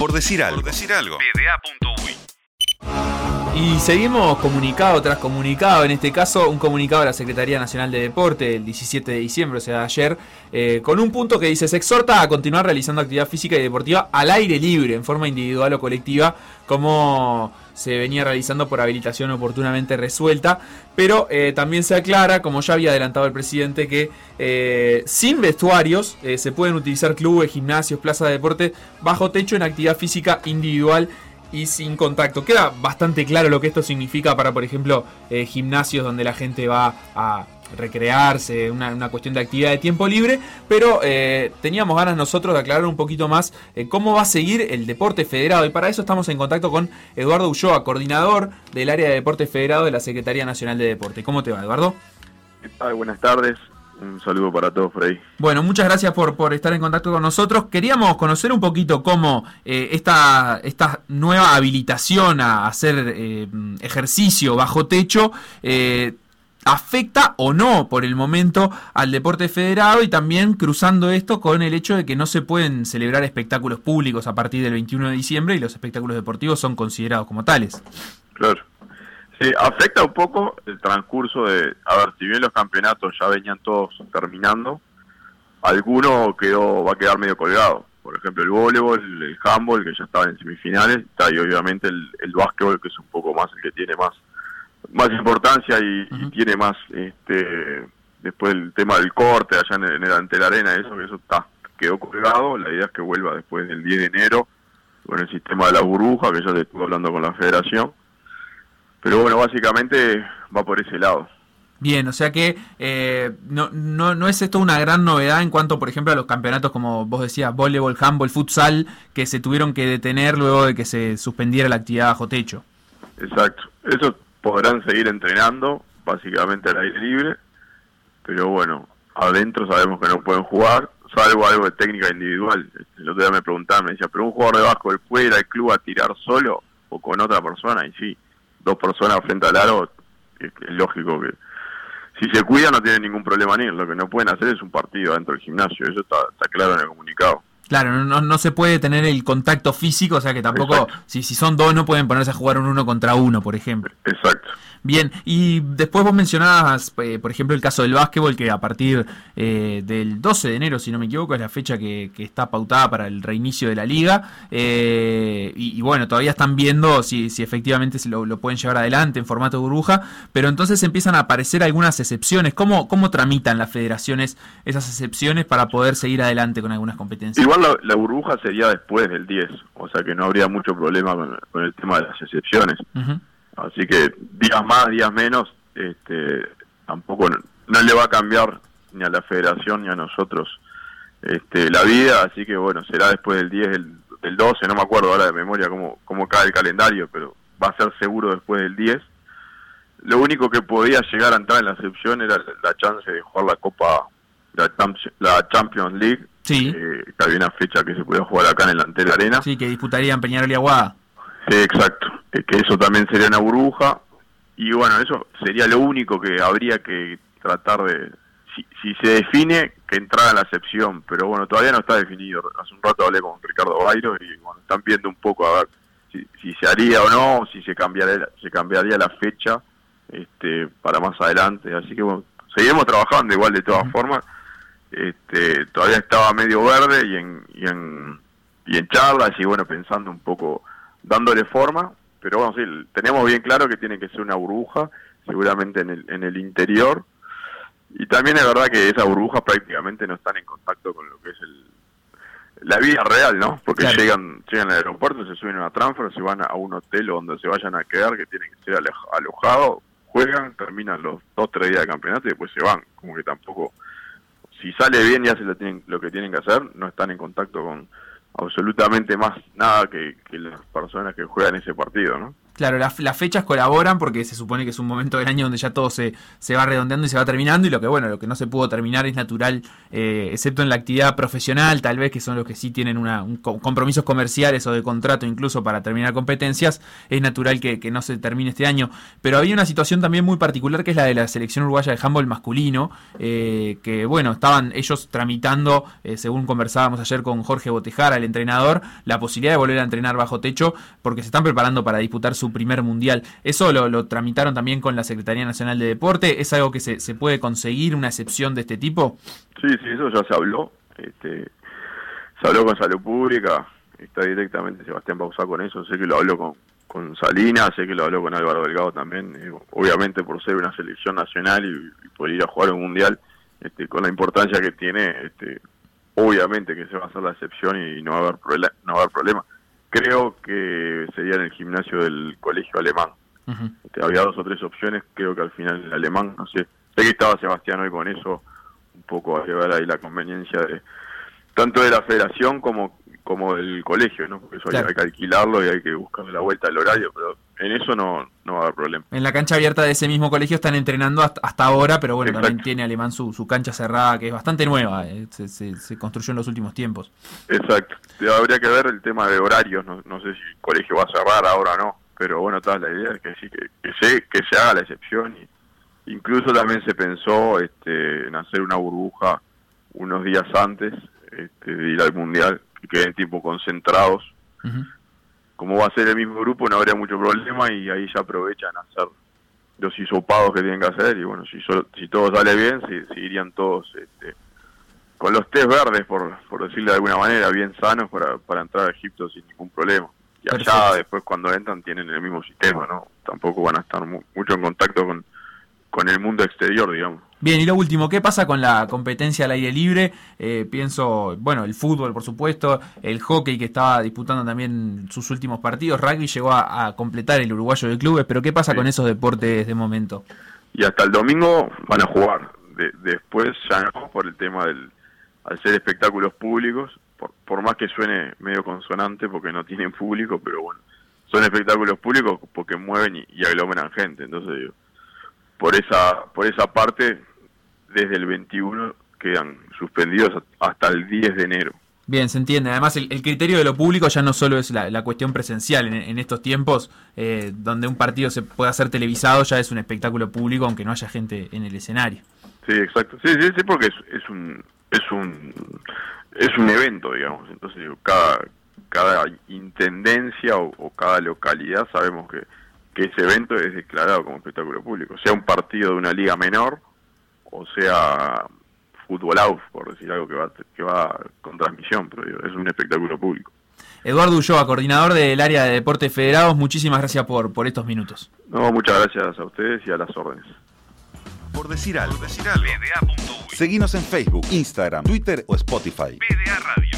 Por decir algo. Por decir algo. Y seguimos comunicado tras comunicado, en este caso un comunicado de la Secretaría Nacional de Deporte el 17 de diciembre, o sea, ayer, eh, con un punto que dice, se exhorta a continuar realizando actividad física y deportiva al aire libre, en forma individual o colectiva, como se venía realizando por habilitación oportunamente resuelta, pero eh, también se aclara, como ya había adelantado el presidente, que eh, sin vestuarios se pueden utilizar clubes, gimnasios, plazas de deporte bajo techo en actividad física individual y sin contacto. Queda bastante claro lo que esto significa para, por ejemplo, eh, gimnasios donde la gente va a recrearse, una, cuestión de actividad de tiempo libre, pero eh, teníamos ganas nosotros de aclarar un poquito más eh, cómo va a seguir el deporte federado y para eso estamos en contacto con Eduardo Ulloa, coordinador del área de deporte federado de la Secretaría Nacional de Deporte. ¿Cómo te va, Eduardo? Buenas tardes. Un saludo para todos por ahí. Bueno, muchas gracias por, por estar en contacto con nosotros. Queríamos conocer un poquito cómo eh, esta, esta nueva habilitación a hacer eh, ejercicio bajo techo eh, afecta o no por el momento al deporte federado y también cruzando esto con el hecho de que no se pueden celebrar espectáculos públicos a partir del 21 de diciembre y los espectáculos deportivos son considerados como tales. Claro. Sí, afecta un poco el transcurso de, a ver, si bien los campeonatos ya venían todos terminando, alguno quedó, va a quedar medio colgado. Por ejemplo, el voleibol, el handball, que ya estaba en semifinales, y obviamente el, el básquetbol, que es un poco más el que tiene más más importancia y, tiene más, este después el tema del corte allá en, el, ante la arena, eso que eso está quedó colgado. La idea es que vuelva después del 10 de enero con el sistema de la burbuja, que ya se estuvo hablando con la federación pero bueno, básicamente va por ese lado. Bien, o sea que eh, no, no, no es esto una gran novedad en cuanto, por ejemplo, a los campeonatos, como vos decías, voleibol, handball, futsal, que se tuvieron que detener luego de que se suspendiera la actividad bajo techo. Exacto. Esos podrán seguir entrenando, básicamente al aire libre, pero bueno, adentro sabemos que no pueden jugar, salvo algo de técnica individual. El otro día me preguntaban, me decía, pero un jugador de básquetbol puede ir al club a tirar solo o con otra persona, y sí dos personas frente al aro, es, lógico que si se cuida no tienen ningún problema ni lo que no pueden hacer es un partido dentro del gimnasio, eso está, está claro en el comunicado. Claro, no, no se puede tener el contacto físico, o sea que tampoco, si, si son dos no pueden ponerse a jugar un uno contra uno, por ejemplo. Exacto. Bien, y después vos mencionabas, eh, por ejemplo, el caso del básquetbol, que a partir eh, del 12 de enero, si no me equivoco, es la fecha que, está pautada para el reinicio de la liga. Eh, y, bueno, todavía están viendo si, si efectivamente se lo, pueden llevar adelante en formato burbuja, pero entonces empiezan a aparecer algunas excepciones. ¿Cómo, cómo tramitan las federaciones esas excepciones para poder seguir adelante con algunas competencias? Igual la, burbuja sería después del 10, o sea que no habría mucho problema con, el tema de las excepciones. Así que días más, días menos, este, tampoco no, le va a cambiar ni a la federación ni a nosotros este, la vida, así que bueno, será después del 10, del, 12, no me acuerdo ahora de memoria cómo, cómo cae el calendario, pero va a ser seguro después del 10. Lo único que podía llegar a entrar en la excepción era la, chance de jugar la Copa, la, la Champions League, sí. Eh, que había una fecha que se podía jugar acá en el Antel Arena. Sí, que disputarían Peñarol y Aguada. Sí, exacto. Que eso también sería una burbuja. Y bueno, eso sería lo único que habría que tratar de... Si, se define, que entrara en la excepción. Pero bueno, todavía no está definido. Hace un rato hablé con Ricardo Bairo y bueno, están viendo un poco a ver si, se haría o no, si se cambiaría, se cambiaría la fecha este, para más adelante. Así que bueno, seguimos trabajando igual de todas formas. Este, todavía estaba medio verde y en, y en, y en charlas y bueno, pensando un poco dándole forma, pero bueno, sí, tenemos bien claro que tiene que ser una burbuja, seguramente en el, en el interior, y también es verdad que esas burbujas prácticamente no están en contacto con lo que es el, la vida real, ¿no? Porque llegan llegan al aeropuerto, se suben a una transfer, se van a un hotel o donde se vayan a quedar, que tienen que ser alojados, juegan, terminan los dos, tres días de campeonato y después se van. Como que tampoco, si sale bien y hacen lo, tienen, lo que tienen que hacer, no están en contacto con, absolutamente más nada que, las personas que juegan ese partido, ¿no? Claro, las, fechas colaboran porque se supone que es un momento del año donde ya todo se, se va redondeando y se va terminando y lo que bueno, lo que no se pudo terminar es natural, eh, excepto en la actividad profesional, tal vez que son los que sí tienen una, un, compromisos comerciales o de contrato incluso para terminar competencias, es natural que, no se termine este año. Pero había una situación también muy particular que es la de la selección uruguaya de handball masculino, eh, que bueno, estaban ellos tramitando, eh, según conversábamos ayer con Jorge Botejara, el entrenador, la posibilidad de volver a entrenar bajo techo porque se están preparando para disputar su primer mundial. ¿Eso lo, tramitaron también con la Secretaría Nacional de Deporte? ¿Es algo que se, se puede conseguir, una excepción de este tipo? Sí, sí, eso ya se habló. Este, se habló con Salud Pública, está directamente Sebastián Bausá con eso, sé que lo habló con, con Salinas, sé que lo habló con Álvaro Delgado también, eh, obviamente por ser una selección nacional y, por ir a jugar un mundial, este, con la importancia que tiene, este, obviamente que se va a hacer la excepción y, no va a haber no haber problema creo que sería en el gimnasio del colegio alemán. Este, había dos o tres opciones, creo que al final el alemán, no sé, sé que estaba Sebastián hoy con eso, un poco a llevar ahí la conveniencia de tanto de la federación como como del colegio, ¿no? Porque eso hay, que alquilarlo y hay que buscarle la vuelta al horario, pero en eso no, no va a haber problema. En la cancha abierta de ese mismo colegio están entrenando hasta, ahora, pero bueno, también tiene Alemán su, su cancha cerrada, que es bastante nueva, eh, se, se, construyó en los últimos tiempos. Exacto, habría que ver el tema de horarios, no, no sé si el colegio va a cerrar ahora o no, pero bueno, toda la idea es que sí, que, que, se, que se haga la excepción. Y incluso también se pensó este, en hacer una burbuja unos días antes este, de ir al Mundial que queden tipo concentrados. Como va a ser el mismo grupo, no habría mucho problema y ahí ya aprovechan a hacer los hisopados que tienen que hacer y bueno, si, si todo sale bien, si, irían todos este, con los test verdes, por, por decirlo de alguna manera, bien sanos para, para entrar a Egipto sin ningún problema. Y allá después cuando entran tienen el mismo sistema, ¿no? Tampoco van a estar mucho en contacto con, con el mundo exterior, digamos. Bien, y lo último, ¿qué pasa con la competencia al aire libre? Eh, pienso, bueno, el fútbol, por supuesto, el hockey que estaba disputando también sus últimos partidos, rugby llegó a, completar el uruguayo de clubes, pero ¿qué pasa con esos deportes de momento? Y hasta el domingo van a jugar, después ya no, por el tema del, al ser espectáculos públicos, por, por más que suene medio consonante porque no tienen público, pero bueno, son espectáculos públicos porque mueven y, y aglomeran gente, entonces digo, por esa, por esa parte desde el 21 quedan suspendidos hasta el 10 de enero. Bien, se entiende. Además, el, criterio de lo público ya no solo es la, cuestión presencial. En, estos tiempos, eh, donde un partido se puede hacer televisado, ya es un espectáculo público, aunque no haya gente en el escenario. Sí, exacto. Sí, sí, sí, porque es, un es un es un evento, digamos. Entonces, cada cada intendencia o, cada localidad sabemos que, que ese evento es declarado como espectáculo público. Sea un partido de una liga menor o sea fútbol out, por decir algo que va, que va con transmisión, pero es un espectáculo público. Eduardo Ulloa, coordinador del área de deportes federados, muchísimas gracias por, por estos minutos. No, muchas gracias a ustedes y a las órdenes. Por decir algo. Por decir algo. Seguinos en Facebook, Instagram, Twitter o Spotify. Radio.